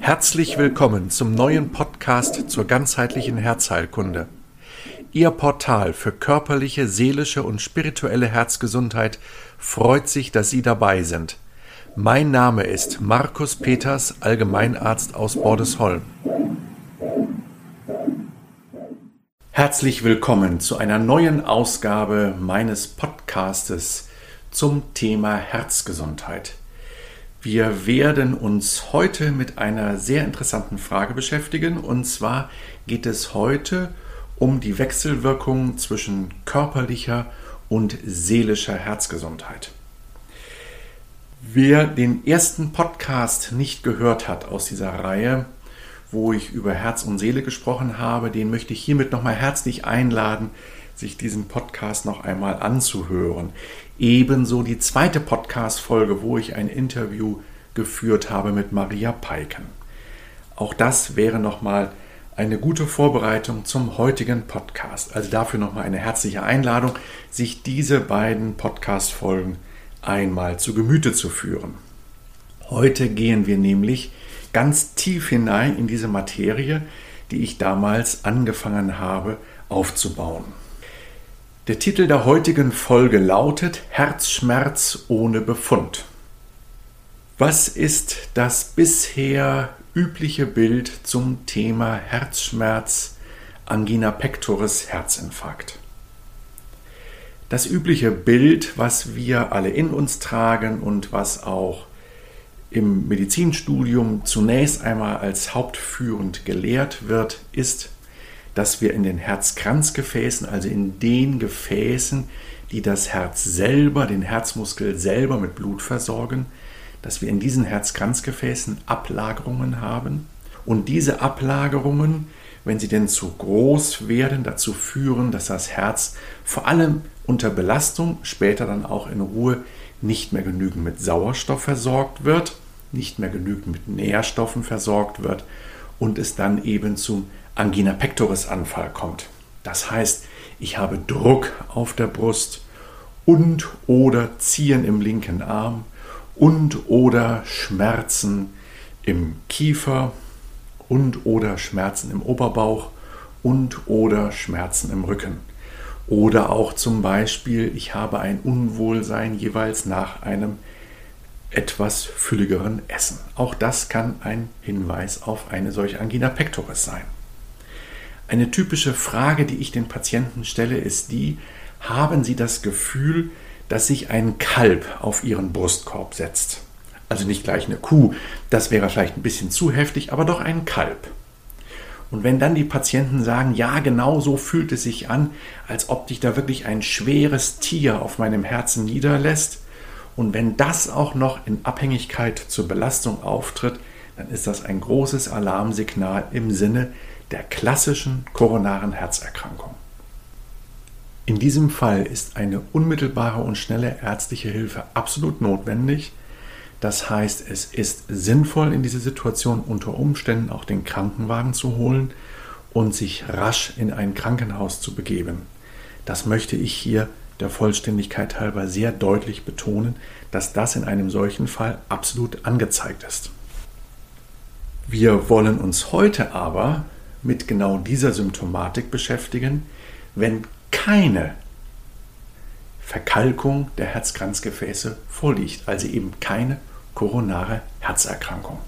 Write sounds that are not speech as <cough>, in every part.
Herzlich willkommen zum neuen Podcast zur ganzheitlichen Herzheilkunde. Ihr Portal für körperliche, seelische und spirituelle Herzgesundheit freut sich, dass Sie dabei sind. Mein Name ist Markus Peters, Allgemeinarzt aus Bordesholm. Herzlich willkommen zu einer neuen Ausgabe meines Podcastes zum Thema Herzgesundheit. Wir werden uns heute mit einer sehr interessanten Frage beschäftigen und zwar geht es heute um die Wechselwirkung zwischen körperlicher und seelischer Herzgesundheit. Wer den ersten Podcast nicht gehört hat aus dieser Reihe, wo ich über Herz und Seele gesprochen habe, den möchte ich hiermit nochmal herzlich einladen, sich diesen Podcast noch einmal anzuhören. Ebenso die zweite Podcast-Folge, wo ich ein Interview geführt habe mit Maria Peiken. Auch das wäre nochmal eine gute Vorbereitung zum heutigen Podcast. Also dafür nochmal eine herzliche Einladung, sich diese beiden Podcast-Folgen einmal zu Gemüte zu führen. Heute gehen wir nämlich ganz tief hinein in diese Materie, die ich damals angefangen habe aufzubauen. Der Titel der heutigen Folge lautet Herzschmerz ohne Befund. Was ist das bisher übliche Bild zum Thema Herzschmerz, Angina pectoris, Herzinfarkt? Das übliche Bild, was wir alle in uns tragen und was auch im Medizinstudium zunächst einmal als hauptführend gelehrt wird, ist, dass wir in den Herzkranzgefäßen, also in den Gefäßen, die das Herz selber, den Herzmuskel selber mit Blut versorgen, dass wir in diesen Herzkranzgefäßen Ablagerungen haben. Und diese Ablagerungen, wenn sie denn zu groß werden, dazu führen, dass das Herz vor allem unter Belastung, später dann auch in Ruhe, nicht mehr genügend mit Sauerstoff versorgt wird nicht mehr genügend mit Nährstoffen versorgt wird und es dann eben zum Angina pectoris Anfall kommt. Das heißt, ich habe Druck auf der Brust und oder Ziehen im linken Arm und oder Schmerzen im Kiefer und oder Schmerzen im Oberbauch und oder Schmerzen im Rücken. Oder auch zum Beispiel, ich habe ein Unwohlsein jeweils nach einem etwas fülligeren Essen. Auch das kann ein Hinweis auf eine solche Angina pectoris sein. Eine typische Frage, die ich den Patienten stelle, ist die, haben Sie das Gefühl, dass sich ein Kalb auf Ihren Brustkorb setzt? Also nicht gleich eine Kuh, das wäre vielleicht ein bisschen zu heftig, aber doch ein Kalb. Und wenn dann die Patienten sagen, ja, genau so fühlt es sich an, als ob sich da wirklich ein schweres Tier auf meinem Herzen niederlässt, und wenn das auch noch in Abhängigkeit zur Belastung auftritt, dann ist das ein großes Alarmsignal im Sinne der klassischen koronaren Herzerkrankung. In diesem Fall ist eine unmittelbare und schnelle ärztliche Hilfe absolut notwendig. Das heißt, es ist sinnvoll, in dieser Situation unter Umständen auch den Krankenwagen zu holen und sich rasch in ein Krankenhaus zu begeben. Das möchte ich hier der Vollständigkeit halber sehr deutlich betonen, dass das in einem solchen Fall absolut angezeigt ist. Wir wollen uns heute aber mit genau dieser Symptomatik beschäftigen, wenn keine Verkalkung der Herzkranzgefäße vorliegt, also eben keine koronare Herzerkrankung.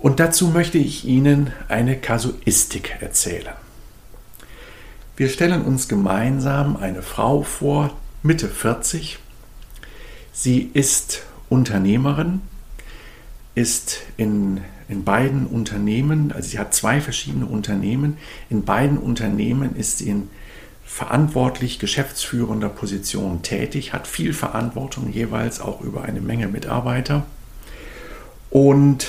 Und dazu möchte ich Ihnen eine Kasuistik erzählen. Wir stellen uns gemeinsam eine Frau vor, Mitte 40. Sie ist Unternehmerin, ist in, in beiden Unternehmen, also sie hat zwei verschiedene Unternehmen, in beiden Unternehmen ist sie in verantwortlich geschäftsführender Position tätig, hat viel Verantwortung jeweils auch über eine Menge Mitarbeiter und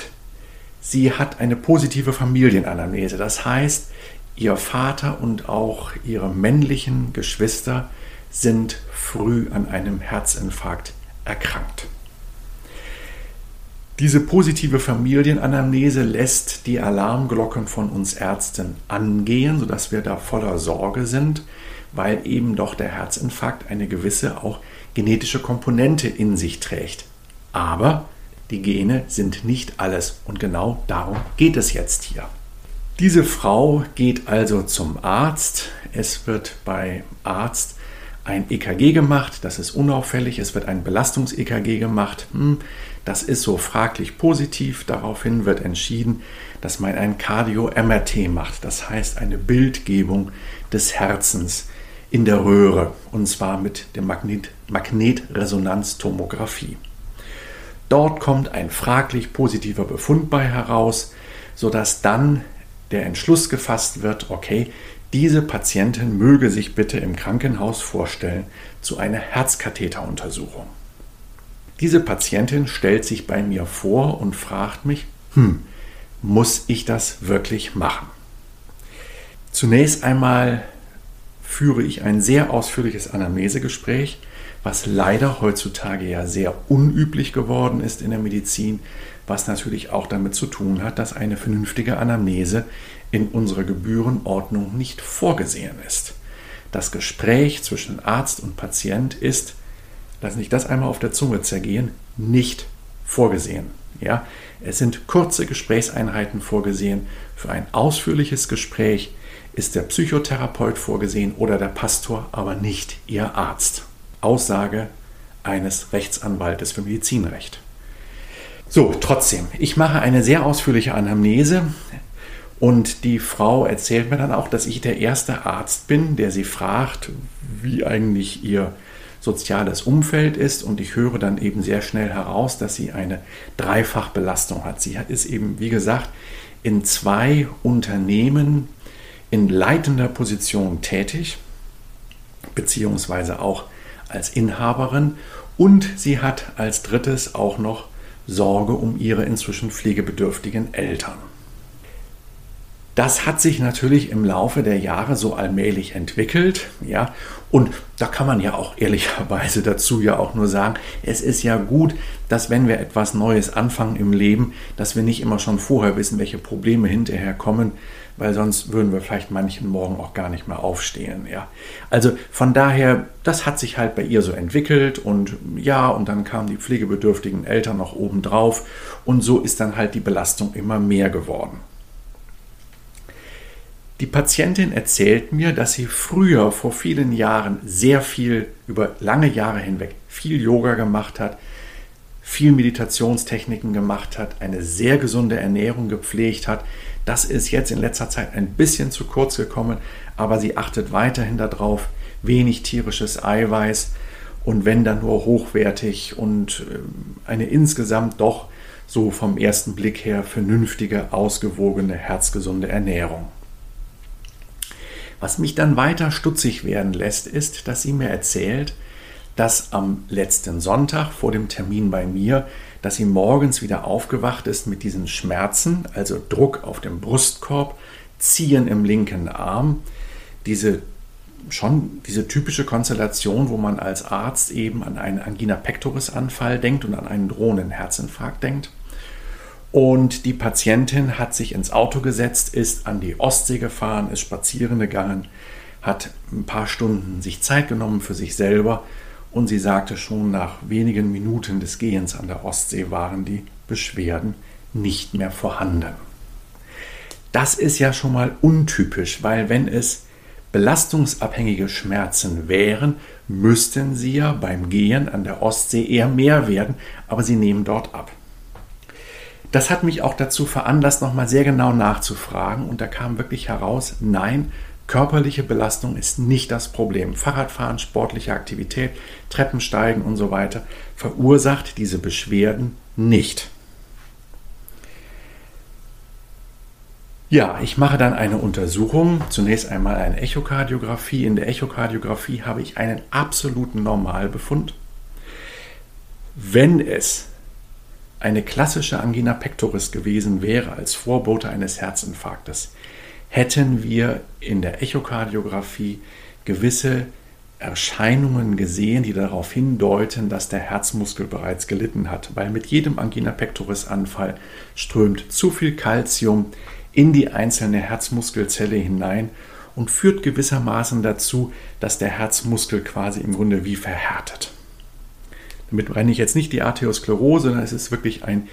sie hat eine positive Familienanamnese. Das heißt, Ihr Vater und auch ihre männlichen Geschwister sind früh an einem Herzinfarkt erkrankt. Diese positive Familienanamnese lässt die Alarmglocken von uns Ärzten angehen, sodass wir da voller Sorge sind, weil eben doch der Herzinfarkt eine gewisse auch genetische Komponente in sich trägt. Aber die Gene sind nicht alles und genau darum geht es jetzt hier. Diese Frau geht also zum Arzt. Es wird bei Arzt ein EKG gemacht, das ist unauffällig. Es wird ein Belastungs-EKG gemacht. Hm, das ist so fraglich positiv. Daraufhin wird entschieden, dass man ein Cardio-MRT macht, das heißt eine Bildgebung des Herzens in der Röhre und zwar mit der Magnet Magnetresonanztomographie. Dort kommt ein fraglich positiver Befund bei heraus, sodass dann der Entschluss gefasst wird, okay, diese Patientin möge sich bitte im Krankenhaus vorstellen zu einer Herzkatheteruntersuchung. Diese Patientin stellt sich bei mir vor und fragt mich, hm, muss ich das wirklich machen? Zunächst einmal führe ich ein sehr ausführliches Anamnesegespräch, was leider heutzutage ja sehr unüblich geworden ist in der Medizin, was natürlich auch damit zu tun hat, dass eine vernünftige Anamnese in unserer Gebührenordnung nicht vorgesehen ist. Das Gespräch zwischen Arzt und Patient ist, lass nicht das einmal auf der Zunge zergehen, nicht vorgesehen. Ja, es sind kurze Gesprächseinheiten vorgesehen. Für ein ausführliches Gespräch ist der Psychotherapeut vorgesehen oder der Pastor, aber nicht Ihr Arzt. Aussage eines Rechtsanwaltes für Medizinrecht. So, trotzdem, ich mache eine sehr ausführliche Anamnese und die Frau erzählt mir dann auch, dass ich der erste Arzt bin, der sie fragt, wie eigentlich ihr soziales Umfeld ist und ich höre dann eben sehr schnell heraus, dass sie eine Dreifachbelastung hat. Sie ist eben, wie gesagt, in zwei Unternehmen in leitender Position tätig, beziehungsweise auch als Inhaberin und sie hat als drittes auch noch Sorge um ihre inzwischen pflegebedürftigen Eltern. Das hat sich natürlich im Laufe der Jahre so allmählich entwickelt, ja, und da kann man ja auch ehrlicherweise <laughs> dazu ja auch nur sagen, es ist ja gut, dass wenn wir etwas Neues anfangen im Leben, dass wir nicht immer schon vorher wissen, welche Probleme hinterher kommen, weil sonst würden wir vielleicht manchen Morgen auch gar nicht mehr aufstehen, ja. Also von daher, das hat sich halt bei ihr so entwickelt und ja, und dann kamen die pflegebedürftigen Eltern noch oben drauf und so ist dann halt die Belastung immer mehr geworden. Die Patientin erzählt mir, dass sie früher vor vielen Jahren sehr viel, über lange Jahre hinweg, viel Yoga gemacht hat, viel Meditationstechniken gemacht hat, eine sehr gesunde Ernährung gepflegt hat. Das ist jetzt in letzter Zeit ein bisschen zu kurz gekommen, aber sie achtet weiterhin darauf, wenig tierisches Eiweiß und wenn dann nur hochwertig und ähm, eine insgesamt doch so vom ersten Blick her vernünftige, ausgewogene, herzgesunde Ernährung. Was mich dann weiter stutzig werden lässt, ist, dass sie mir erzählt, dass am letzten Sonntag vor dem Termin bei mir, dass sie morgens wieder aufgewacht ist mit diesen Schmerzen, also Druck auf dem Brustkorb, Ziehen im linken Arm, diese schon diese typische Konstellation, wo man als Arzt eben an einen Angina pectoris Anfall denkt und an einen drohenden Herzinfarkt denkt. Und die Patientin hat sich ins Auto gesetzt, ist an die Ostsee gefahren, ist spazieren gegangen, hat ein paar Stunden sich Zeit genommen für sich selber und sie sagte schon nach wenigen Minuten des Gehens an der Ostsee waren die Beschwerden nicht mehr vorhanden. Das ist ja schon mal untypisch, weil wenn es belastungsabhängige Schmerzen wären, müssten sie ja beim Gehen an der Ostsee eher mehr werden, aber sie nehmen dort ab. Das hat mich auch dazu veranlasst, nochmal sehr genau nachzufragen. Und da kam wirklich heraus, nein, körperliche Belastung ist nicht das Problem. Fahrradfahren, sportliche Aktivität, Treppensteigen und so weiter verursacht diese Beschwerden nicht. Ja, ich mache dann eine Untersuchung. Zunächst einmal eine Echokardiographie. In der Echokardiographie habe ich einen absoluten Normalbefund. Wenn es eine klassische Angina pectoris gewesen wäre als Vorbote eines Herzinfarktes, hätten wir in der Echokardiographie gewisse Erscheinungen gesehen, die darauf hindeuten, dass der Herzmuskel bereits gelitten hat, weil mit jedem Angina pectoris Anfall strömt zu viel Kalzium in die einzelne Herzmuskelzelle hinein und führt gewissermaßen dazu, dass der Herzmuskel quasi im Grunde wie verhärtet. Damit renne ich jetzt nicht die Arteriosklerose, sondern es ist wirklich ein,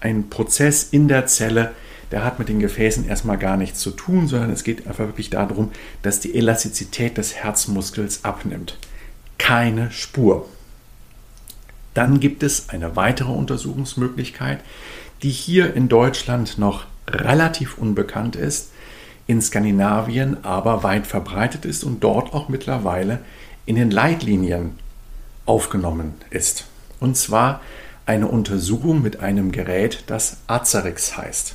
ein Prozess in der Zelle, der hat mit den Gefäßen erstmal gar nichts zu tun, sondern es geht einfach wirklich darum, dass die Elastizität des Herzmuskels abnimmt. Keine Spur. Dann gibt es eine weitere Untersuchungsmöglichkeit, die hier in Deutschland noch relativ unbekannt ist, in Skandinavien aber weit verbreitet ist und dort auch mittlerweile in den Leitlinien aufgenommen ist. Und zwar eine Untersuchung mit einem Gerät, das Azarix heißt.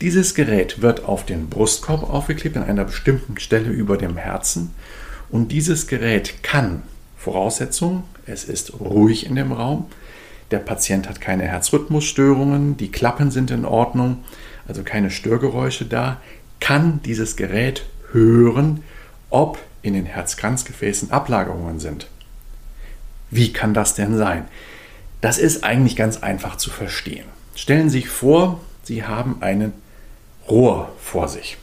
Dieses Gerät wird auf den Brustkorb aufgeklebt an einer bestimmten Stelle über dem Herzen und dieses Gerät kann, Voraussetzung, es ist ruhig in dem Raum, der Patient hat keine Herzrhythmusstörungen, die Klappen sind in Ordnung, also keine Störgeräusche da, kann dieses Gerät hören, ob in den Herzkranzgefäßen Ablagerungen sind. Wie kann das denn sein? Das ist eigentlich ganz einfach zu verstehen. Stellen Sie sich vor, Sie haben einen Rohr vor sich.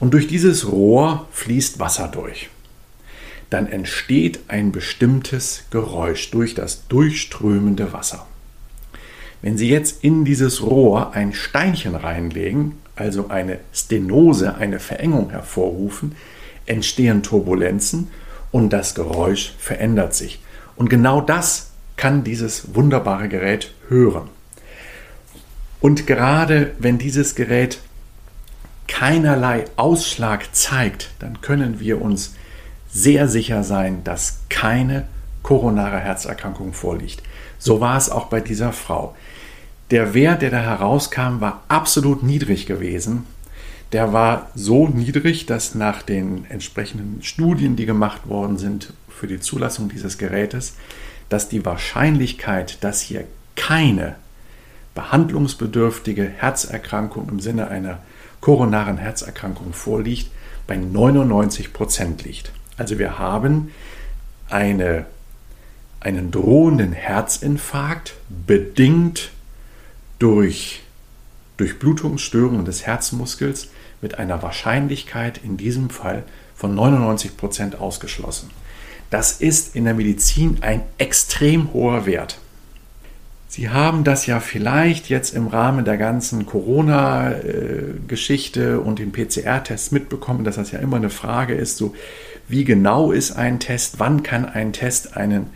Und durch dieses Rohr fließt Wasser durch. Dann entsteht ein bestimmtes Geräusch durch das durchströmende Wasser. Wenn Sie jetzt in dieses Rohr ein Steinchen reinlegen, also eine Stenose, eine Verengung hervorrufen, entstehen Turbulenzen und das Geräusch verändert sich. Und genau das kann dieses wunderbare Gerät hören. Und gerade wenn dieses Gerät keinerlei Ausschlag zeigt, dann können wir uns sehr sicher sein, dass keine koronare Herzerkrankung vorliegt. So war es auch bei dieser Frau. Der Wert, der da herauskam, war absolut niedrig gewesen. Der war so niedrig, dass nach den entsprechenden Studien, die gemacht worden sind für die Zulassung dieses Gerätes, dass die Wahrscheinlichkeit, dass hier keine behandlungsbedürftige Herzerkrankung im Sinne einer koronaren Herzerkrankung vorliegt, bei 99 Prozent liegt. Also wir haben eine, einen drohenden Herzinfarkt bedingt durch Durchblutungsstörungen des Herzmuskels mit einer Wahrscheinlichkeit in diesem Fall von 99 Prozent ausgeschlossen. Das ist in der Medizin ein extrem hoher Wert. Sie haben das ja vielleicht jetzt im Rahmen der ganzen Corona-Geschichte und den PCR-Tests mitbekommen, dass das ja immer eine Frage ist, so wie genau ist ein Test, wann kann ein Test einen,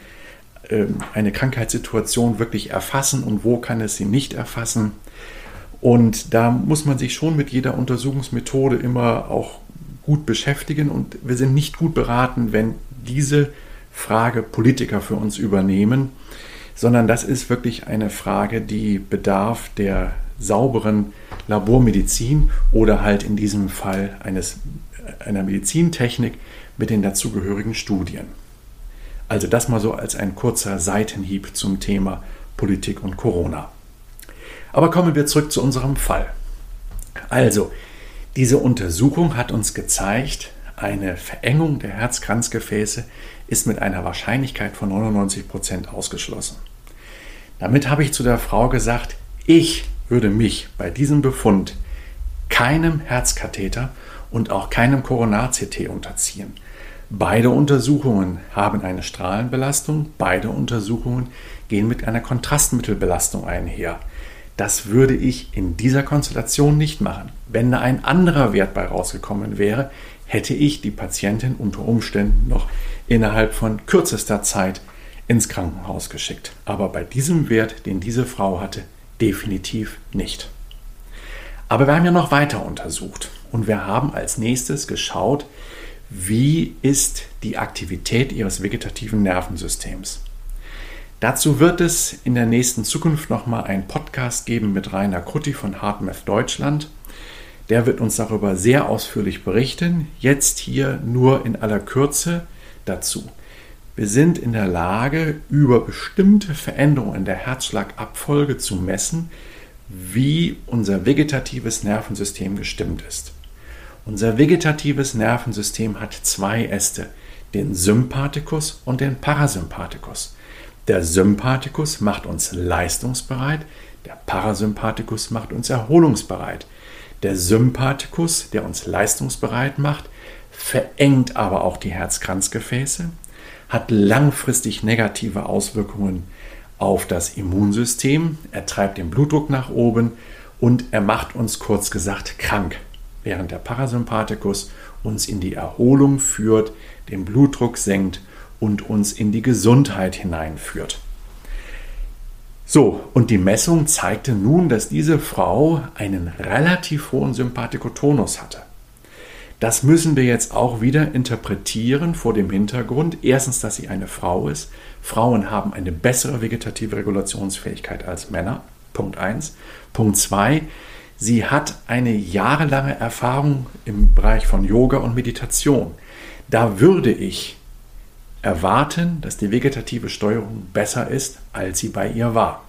äh, eine Krankheitssituation wirklich erfassen und wo kann es sie nicht erfassen. Und da muss man sich schon mit jeder Untersuchungsmethode immer auch gut beschäftigen und wir sind nicht gut beraten, wenn diese Frage Politiker für uns übernehmen sondern das ist wirklich eine Frage, die bedarf der sauberen Labormedizin oder halt in diesem Fall eines, einer Medizintechnik mit den dazugehörigen Studien. Also das mal so als ein kurzer Seitenhieb zum Thema Politik und Corona. Aber kommen wir zurück zu unserem Fall. Also, diese Untersuchung hat uns gezeigt, eine Verengung der Herzkranzgefäße ist mit einer Wahrscheinlichkeit von 99 Prozent ausgeschlossen. Damit habe ich zu der Frau gesagt, ich würde mich bei diesem Befund keinem Herzkatheter und auch keinem Koronar-CT unterziehen. Beide Untersuchungen haben eine Strahlenbelastung, beide Untersuchungen gehen mit einer Kontrastmittelbelastung einher. Das würde ich in dieser Konstellation nicht machen. Wenn da ein anderer Wert bei rausgekommen wäre, hätte ich die Patientin unter Umständen noch innerhalb von kürzester Zeit ins Krankenhaus geschickt. Aber bei diesem Wert, den diese Frau hatte, definitiv nicht. Aber wir haben ja noch weiter untersucht und wir haben als nächstes geschaut, wie ist die Aktivität ihres vegetativen Nervensystems. Dazu wird es in der nächsten Zukunft nochmal einen Podcast geben mit Rainer Krutti von HeartMath Deutschland. Der wird uns darüber sehr ausführlich berichten. Jetzt hier nur in aller Kürze dazu. Wir sind in der Lage, über bestimmte Veränderungen in der Herzschlagabfolge zu messen, wie unser vegetatives Nervensystem gestimmt ist. Unser vegetatives Nervensystem hat zwei Äste, den Sympathikus und den Parasympathikus. Der Sympathikus macht uns leistungsbereit, der Parasympathikus macht uns erholungsbereit. Der Sympathikus, der uns leistungsbereit macht, verengt aber auch die Herzkranzgefäße, hat langfristig negative Auswirkungen auf das Immunsystem, er treibt den Blutdruck nach oben und er macht uns kurz gesagt krank, während der Parasympathikus uns in die Erholung führt, den Blutdruck senkt und uns in die Gesundheit hineinführt. So, und die Messung zeigte nun, dass diese Frau einen relativ hohen Sympathikotonus hatte. Das müssen wir jetzt auch wieder interpretieren vor dem Hintergrund. Erstens, dass sie eine Frau ist. Frauen haben eine bessere vegetative Regulationsfähigkeit als Männer. Punkt 1. Punkt 2. Sie hat eine jahrelange Erfahrung im Bereich von Yoga und Meditation. Da würde ich erwarten, dass die vegetative Steuerung besser ist, als sie bei ihr war.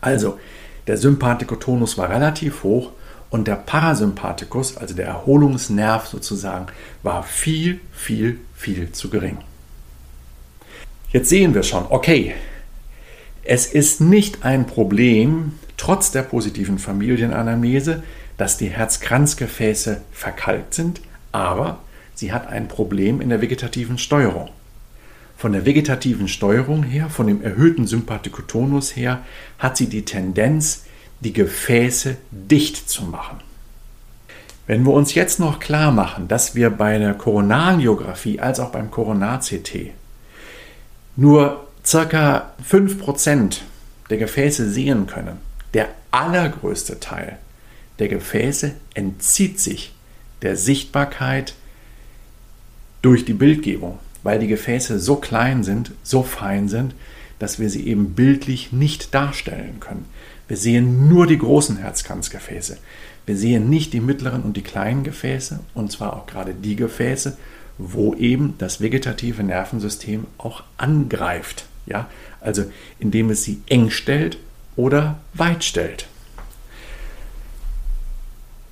Also, der Sympathikotonus war relativ hoch und der Parasympathikus, also der Erholungsnerv sozusagen, war viel, viel, viel zu gering. Jetzt sehen wir schon, okay, es ist nicht ein Problem, trotz der positiven Familienanamnese, dass die Herzkranzgefäße verkalkt sind, aber sie hat ein Problem in der vegetativen Steuerung von der vegetativen Steuerung her, von dem erhöhten Sympathikotonus her, hat sie die Tendenz, die Gefäße dicht zu machen. Wenn wir uns jetzt noch klar machen, dass wir bei der Koronarangiographie als auch beim Koronar-CT nur ca. 5% der Gefäße sehen können, der allergrößte Teil der Gefäße entzieht sich der Sichtbarkeit durch die Bildgebung weil die Gefäße so klein sind, so fein sind, dass wir sie eben bildlich nicht darstellen können. Wir sehen nur die großen Herzkranzgefäße. Wir sehen nicht die mittleren und die kleinen Gefäße, und zwar auch gerade die Gefäße, wo eben das vegetative Nervensystem auch angreift. Ja? Also indem es sie eng stellt oder weit stellt.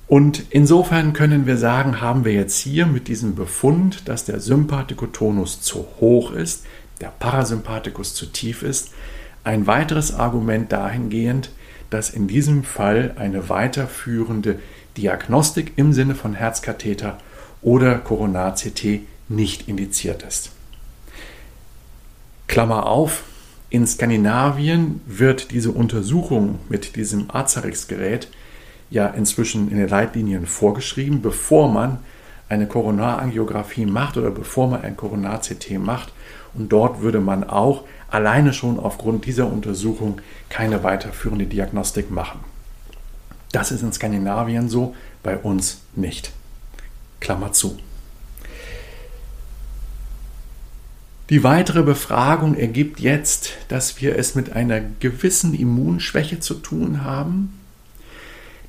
Und insofern können wir sagen, haben wir jetzt hier mit diesem Befund, dass der Sympathikotonus zu hoch ist, der Parasympathikus zu tief ist, ein weiteres Argument dahingehend, dass in diesem Fall eine weiterführende Diagnostik im Sinne von Herzkatheter oder Koronar-CT nicht indiziert ist. Klammer auf, in Skandinavien wird diese Untersuchung mit diesem Azarix-Gerät ja inzwischen in den Leitlinien vorgeschrieben, bevor man eine Koronarangiographie macht oder bevor man ein Koronar-CT macht. Und dort würde man auch alleine schon aufgrund dieser Untersuchung keine weiterführende Diagnostik machen. Das ist in Skandinavien so, bei uns nicht. Klammer zu. Die weitere Befragung ergibt jetzt, dass wir es mit einer gewissen Immunschwäche zu tun haben,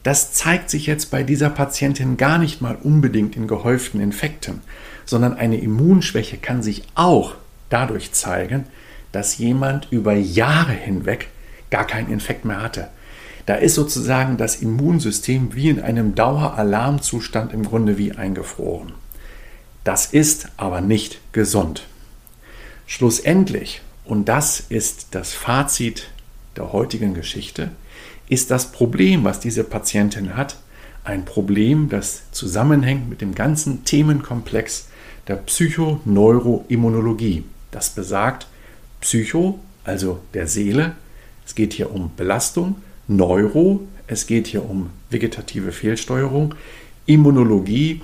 das zeigt sich jetzt bei dieser Patientin gar nicht mal unbedingt in gehäuften Infekten, sondern eine Immunschwäche kann sich auch dadurch zeigen, dass jemand über Jahre hinweg gar keinen Infekt mehr hatte. Da ist sozusagen das Immunsystem wie in einem Daueralarmzustand im Grunde wie eingefroren. Das ist aber nicht gesund. Schlussendlich, und das ist das Fazit der heutigen Geschichte, ist das Problem, was diese Patientin hat, ein Problem, das zusammenhängt mit dem ganzen Themenkomplex der Psychoneuroimmunologie. Das besagt Psycho, also der Seele. Es geht hier um Belastung, Neuro, es geht hier um vegetative Fehlsteuerung, Immunologie,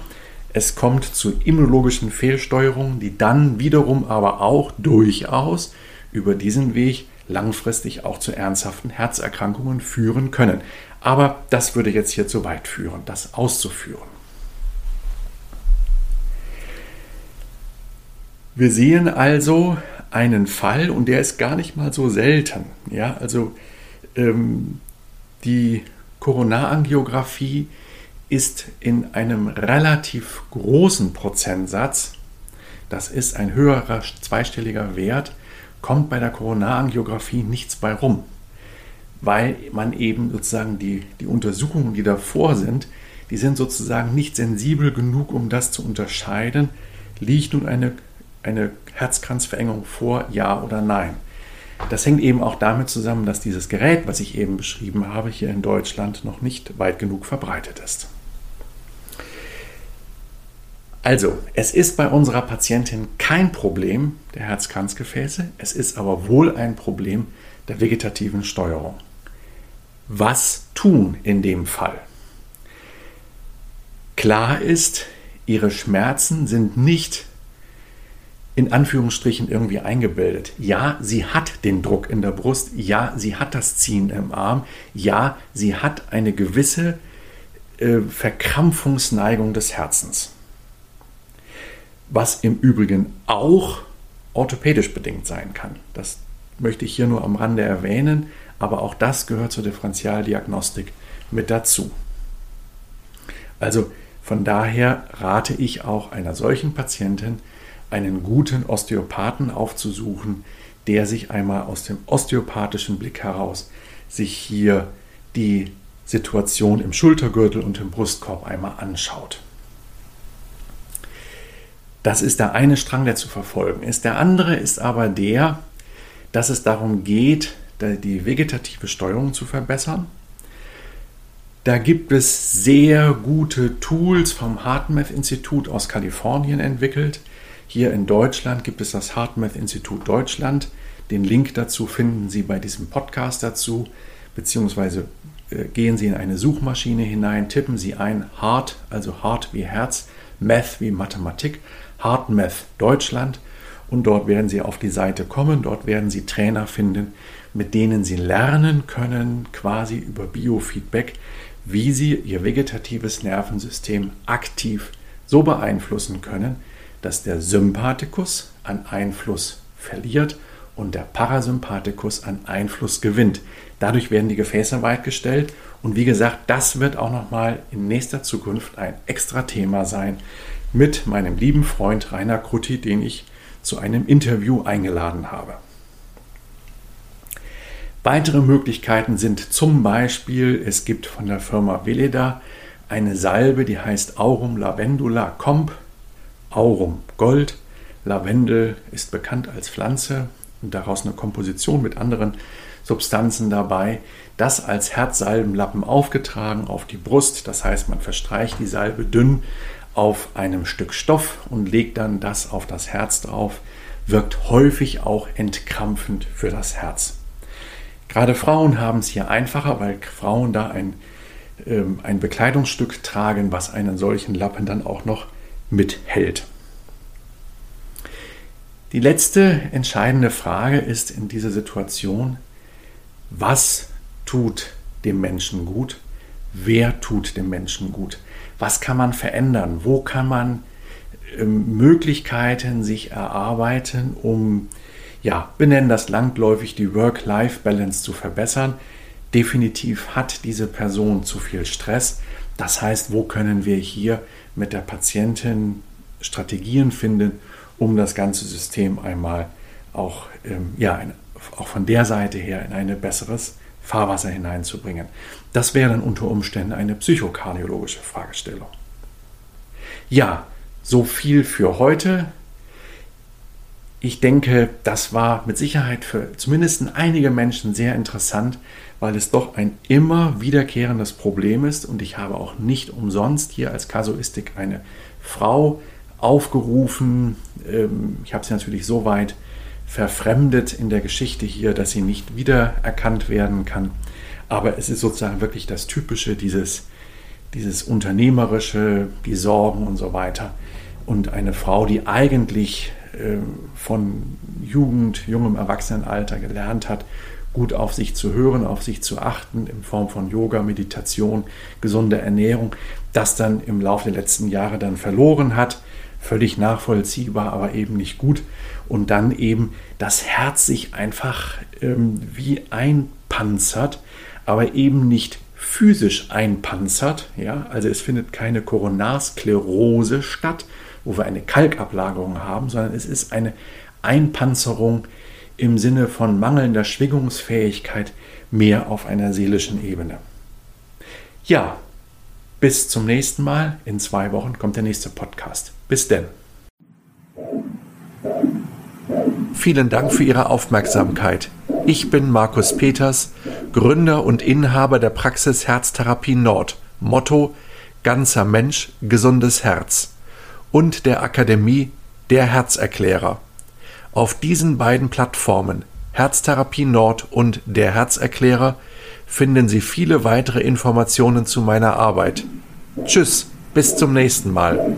es kommt zu immunologischen Fehlsteuerungen, die dann wiederum aber auch durchaus über diesen Weg langfristig auch zu ernsthaften Herzerkrankungen führen können. Aber das würde jetzt hier zu weit führen, das auszuführen. Wir sehen also einen Fall und der ist gar nicht mal so selten. Ja, also ähm, die Koronarangiographie ist in einem relativ großen Prozentsatz, das ist ein höherer zweistelliger Wert, kommt bei der Koronarangiographie nichts bei rum, weil man eben sozusagen die, die Untersuchungen, die davor sind, die sind sozusagen nicht sensibel genug, um das zu unterscheiden, liegt nun eine, eine Herzkranzverengung vor, ja oder nein. Das hängt eben auch damit zusammen, dass dieses Gerät, was ich eben beschrieben habe, hier in Deutschland noch nicht weit genug verbreitet ist. Also, es ist bei unserer Patientin kein Problem der Herzkranzgefäße, es ist aber wohl ein Problem der vegetativen Steuerung. Was tun in dem Fall? Klar ist, ihre Schmerzen sind nicht in Anführungsstrichen irgendwie eingebildet. Ja, sie hat den Druck in der Brust. Ja, sie hat das Ziehen im Arm. Ja, sie hat eine gewisse äh, Verkrampfungsneigung des Herzens. Was im Übrigen auch orthopädisch bedingt sein kann. Das möchte ich hier nur am Rande erwähnen, aber auch das gehört zur Differentialdiagnostik mit dazu. Also von daher rate ich auch einer solchen Patientin, einen guten Osteopathen aufzusuchen, der sich einmal aus dem osteopathischen Blick heraus sich hier die Situation im Schultergürtel und im Brustkorb einmal anschaut. Das ist der eine Strang, der zu verfolgen ist. Der andere ist aber der, dass es darum geht, die vegetative Steuerung zu verbessern. Da gibt es sehr gute Tools vom HeartMath Institut aus Kalifornien entwickelt. Hier in Deutschland gibt es das HeartMath Institut Deutschland. Den Link dazu finden Sie bei diesem Podcast dazu, beziehungsweise äh, gehen Sie in eine Suchmaschine hinein, tippen Sie ein Heart, also Heart wie Herz, Math wie Mathematik, HeartMath Deutschland. Und dort werden Sie auf die Seite kommen, dort werden Sie Trainer finden, mit denen Sie lernen können, quasi über Biofeedback, wie Sie Ihr vegetatives Nervensystem aktiv so beeinflussen können, dass der Sympathikus an Einfluss verliert und der Parasympathikus an Einfluss gewinnt. Dadurch werden die Gefäße weitgestellt und wie gesagt, das wird auch noch mal in nächster Zukunft ein extra Thema sein mit meinem lieben Freund Rainer Krutti, den ich zu einem Interview eingeladen habe. Weitere Möglichkeiten sind zum Beispiel, es gibt von der Firma Veleda eine Salbe, die heißt Aurum Lavendula Comp Aurum Gold. Lavendel ist bekannt als Pflanze und daraus eine Komposition mit anderen Substanzen dabei. Das als Herzsalbenlappen aufgetragen auf die Brust. Das heißt, man verstreicht die Salbe dünn auf einem Stück Stoff und legt dann das auf das Herz drauf. Wirkt häufig auch entkrampfend für das Herz. Gerade Frauen haben es hier einfacher, weil Frauen da ein, ähm, ein Bekleidungsstück tragen, was einen solchen Lappen dann auch noch mithält. Die letzte entscheidende Frage ist in dieser Situation, was tut dem Menschen gut? Wer tut dem Menschen gut? Was kann man verändern? Wo kann man ähm, Möglichkeiten sich erarbeiten, um, ja, benennen das langläufig die Work-Life-Balance zu verbessern? Definitiv hat diese Person zu viel Stress. Das heißt, wo können wir hier mit der Patientin Strategien finden, um das ganze System einmal auch, ähm, ja, ein, auch von der Seite her in ein besseres Fahrwasser hineinzubringen. Das wäre dann unter Umständen eine psychokardiologische Fragestellung. Ja, so viel für heute. Ich denke, das war mit Sicherheit für zumindest einige Menschen sehr interessant, weil es doch ein immer wiederkehrendes Problem ist und ich habe auch nicht umsonst hier als Kasuistik eine Frau aufgerufen. Ähm, ich habe sie natürlich so weit verfremdet in der Geschichte hier, dass sie nicht wiedererkannt werden kann. Aber es ist sozusagen wirklich das Typische, dieses, dieses Unternehmerische, die Sorgen und so weiter. Und eine Frau, die eigentlich äh, von Jugend, jungem Erwachsenenalter gelernt hat, gut auf sich zu hören, auf sich zu achten, in Form von Yoga, Meditation, gesunde Ernährung, das dann im Laufe der letzten Jahre dann verloren hat. Völlig nachvollziehbar, aber eben nicht gut. Und dann eben das Herz sich einfach ähm, wie einpanzert, aber eben nicht physisch einpanzert. Ja? Also es findet keine Koronarsklerose statt, wo wir eine Kalkablagerung haben, sondern es ist eine Einpanzerung im Sinne von mangelnder Schwingungsfähigkeit mehr auf einer seelischen Ebene. Ja, bis zum nächsten Mal. In zwei Wochen kommt der nächste Podcast. Bis denn. Vielen Dank für Ihre Aufmerksamkeit. Ich bin Markus Peters, Gründer und Inhaber der Praxis Herztherapie Nord. Motto: Ganzer Mensch, gesundes Herz und der Akademie Der Herzerklärer. Auf diesen beiden Plattformen Herztherapie Nord und Der Herzerklärer finden Sie viele weitere Informationen zu meiner Arbeit. Tschüss, bis zum nächsten Mal.